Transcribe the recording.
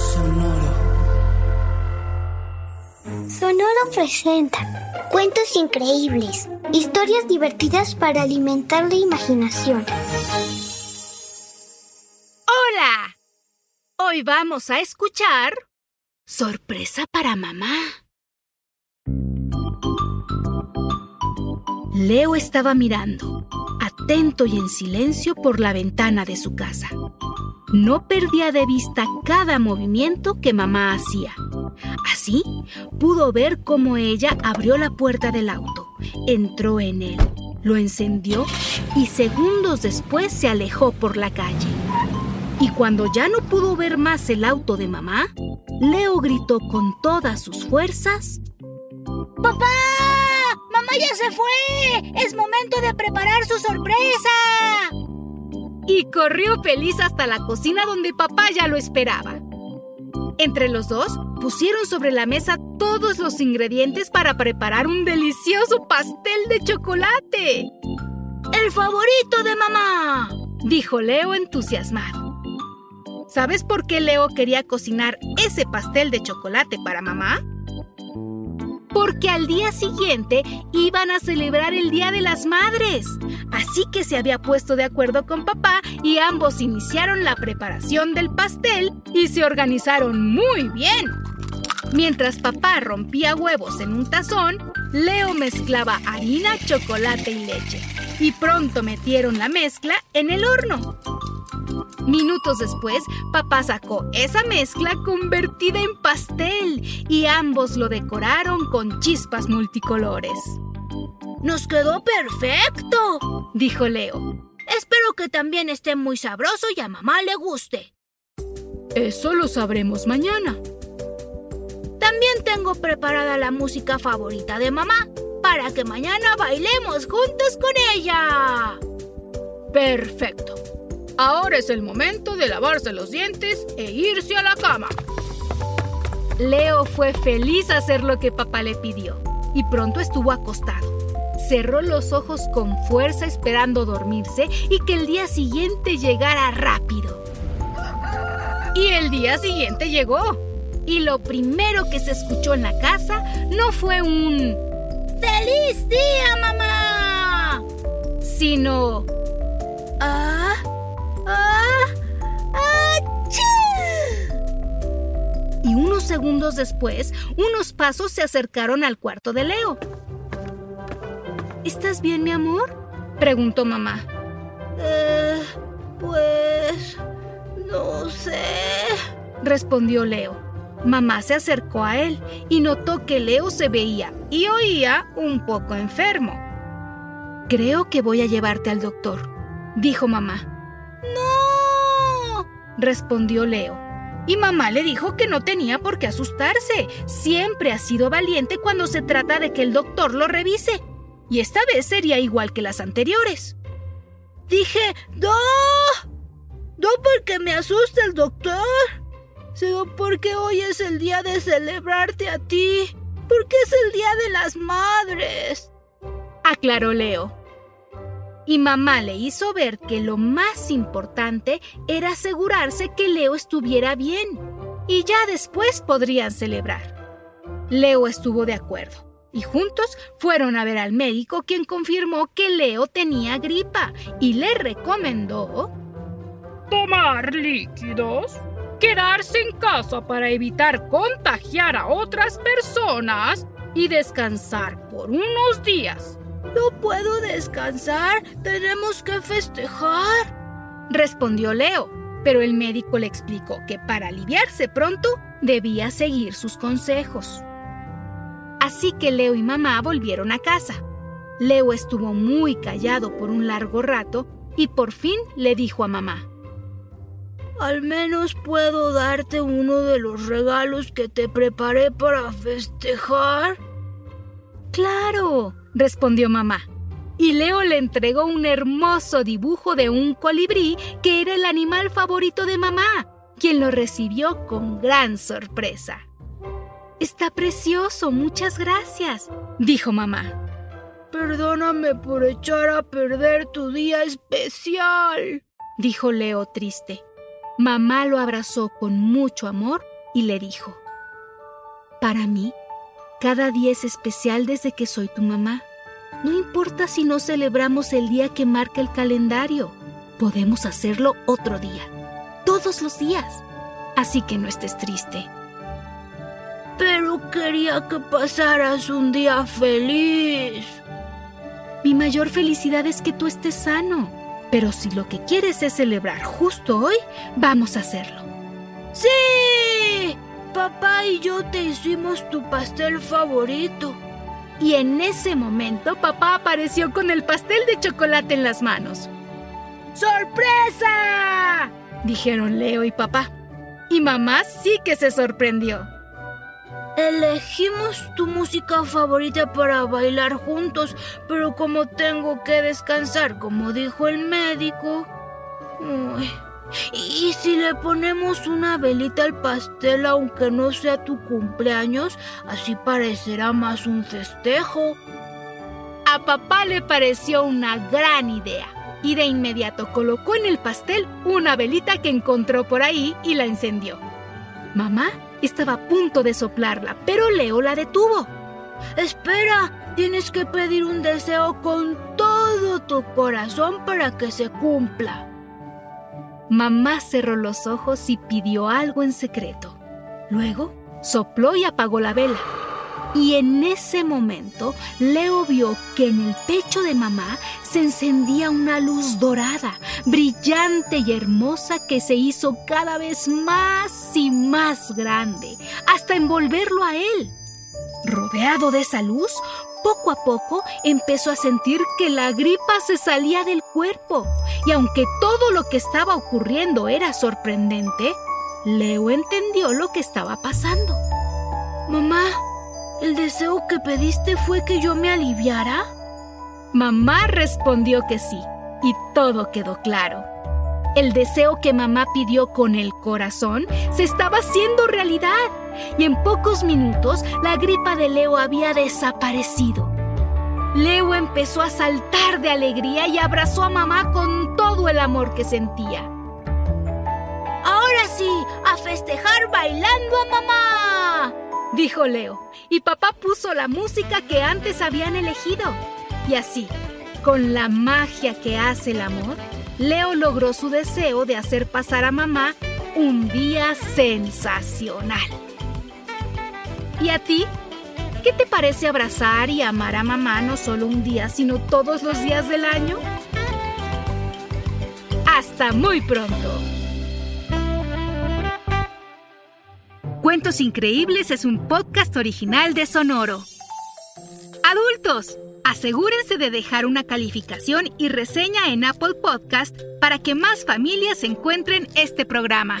Sonoro. Sonoro presenta cuentos increíbles, historias divertidas para alimentar la imaginación. ¡Hola! Hoy vamos a escuchar Sorpresa para mamá. Leo estaba mirando, atento y en silencio por la ventana de su casa. No perdía de vista cada movimiento que mamá hacía. Así pudo ver cómo ella abrió la puerta del auto, entró en él, lo encendió y segundos después se alejó por la calle. Y cuando ya no pudo ver más el auto de mamá, Leo gritó con todas sus fuerzas. ¡Papá! ¡Mamá ya se fue! ¡Es momento de preparar su sorpresa! Y corrió feliz hasta la cocina donde papá ya lo esperaba. Entre los dos pusieron sobre la mesa todos los ingredientes para preparar un delicioso pastel de chocolate. ¡El favorito de mamá! dijo Leo entusiasmado. ¿Sabes por qué Leo quería cocinar ese pastel de chocolate para mamá? Porque al día siguiente iban a celebrar el Día de las Madres. Así que se había puesto de acuerdo con papá y ambos iniciaron la preparación del pastel y se organizaron muy bien. Mientras papá rompía huevos en un tazón, Leo mezclaba harina, chocolate y leche. Y pronto metieron la mezcla en el horno. Minutos después, papá sacó esa mezcla convertida en pastel y ambos lo decoraron con chispas multicolores. ¡Nos quedó perfecto! dijo Leo. Espero que también esté muy sabroso y a mamá le guste. Eso lo sabremos mañana. También tengo preparada la música favorita de mamá para que mañana bailemos juntos con ella. Perfecto. Ahora es el momento de lavarse los dientes e irse a la cama. Leo fue feliz a hacer lo que papá le pidió y pronto estuvo acostado. Cerró los ojos con fuerza esperando dormirse y que el día siguiente llegara rápido. Y el día siguiente llegó. Y lo primero que se escuchó en la casa no fue un ¡Feliz día, mamá! sino segundos después, unos pasos se acercaron al cuarto de Leo. ¿Estás bien, mi amor? preguntó mamá. Eh, pues... no sé, respondió Leo. Mamá se acercó a él y notó que Leo se veía y oía un poco enfermo. Creo que voy a llevarte al doctor, dijo mamá. ¡No! respondió Leo. Y mamá le dijo que no tenía por qué asustarse. Siempre ha sido valiente cuando se trata de que el doctor lo revise. Y esta vez sería igual que las anteriores. Dije, ¡No! No porque me asuste el doctor, sino porque hoy es el día de celebrarte a ti. Porque es el día de las madres. Aclaró Leo. Y mamá le hizo ver que lo más importante era asegurarse que Leo estuviera bien. Y ya después podrían celebrar. Leo estuvo de acuerdo. Y juntos fueron a ver al médico quien confirmó que Leo tenía gripa y le recomendó tomar líquidos, quedarse en casa para evitar contagiar a otras personas y descansar por unos días. No puedo descansar, tenemos que festejar. Respondió Leo, pero el médico le explicó que para aliviarse pronto debía seguir sus consejos. Así que Leo y mamá volvieron a casa. Leo estuvo muy callado por un largo rato y por fin le dijo a mamá. Al menos puedo darte uno de los regalos que te preparé para festejar. Claro, respondió mamá. Y Leo le entregó un hermoso dibujo de un colibrí que era el animal favorito de mamá, quien lo recibió con gran sorpresa. Está precioso, muchas gracias, dijo mamá. Perdóname por echar a perder tu día especial, dijo Leo triste. Mamá lo abrazó con mucho amor y le dijo, Para mí, cada día es especial desde que soy tu mamá. No importa si no celebramos el día que marca el calendario, podemos hacerlo otro día, todos los días. Así que no estés triste. Pero quería que pasaras un día feliz. Mi mayor felicidad es que tú estés sano. Pero si lo que quieres es celebrar justo hoy, vamos a hacerlo. ¡Sí! Papá y yo te hicimos tu pastel favorito. Y en ese momento papá apareció con el pastel de chocolate en las manos. ¡Sorpresa! dijeron Leo y papá. Y mamá sí que se sorprendió. Elegimos tu música favorita para bailar juntos, pero como tengo que descansar, como dijo el médico... ¿Y si le ponemos una velita al pastel aunque no sea tu cumpleaños? Así parecerá más un festejo. A papá le pareció una gran idea y de inmediato colocó en el pastel una velita que encontró por ahí y la encendió. Mamá estaba a punto de soplarla, pero Leo la detuvo. Espera, tienes que pedir un deseo con todo tu corazón para que se cumpla. Mamá cerró los ojos y pidió algo en secreto. Luego sopló y apagó la vela. Y en ese momento, Leo vio que en el pecho de mamá se encendía una luz dorada, brillante y hermosa que se hizo cada vez más y más grande, hasta envolverlo a él. Rodeado de esa luz, poco a poco empezó a sentir que la gripa se salía del cuerpo. Y aunque todo lo que estaba ocurriendo era sorprendente, Leo entendió lo que estaba pasando. Mamá, ¿El deseo que pediste fue que yo me aliviara? Mamá respondió que sí, y todo quedó claro. El deseo que mamá pidió con el corazón se estaba haciendo realidad, y en pocos minutos la gripa de Leo había desaparecido. Leo empezó a saltar de alegría y abrazó a mamá con todo el amor que sentía. Ahora sí, a festejar bailando a mamá dijo Leo, y papá puso la música que antes habían elegido. Y así, con la magia que hace el amor, Leo logró su deseo de hacer pasar a mamá un día sensacional. ¿Y a ti? ¿Qué te parece abrazar y amar a mamá no solo un día, sino todos los días del año? Hasta muy pronto. Cuentos Increíbles es un podcast original de Sonoro. Adultos, asegúrense de dejar una calificación y reseña en Apple Podcast para que más familias encuentren este programa.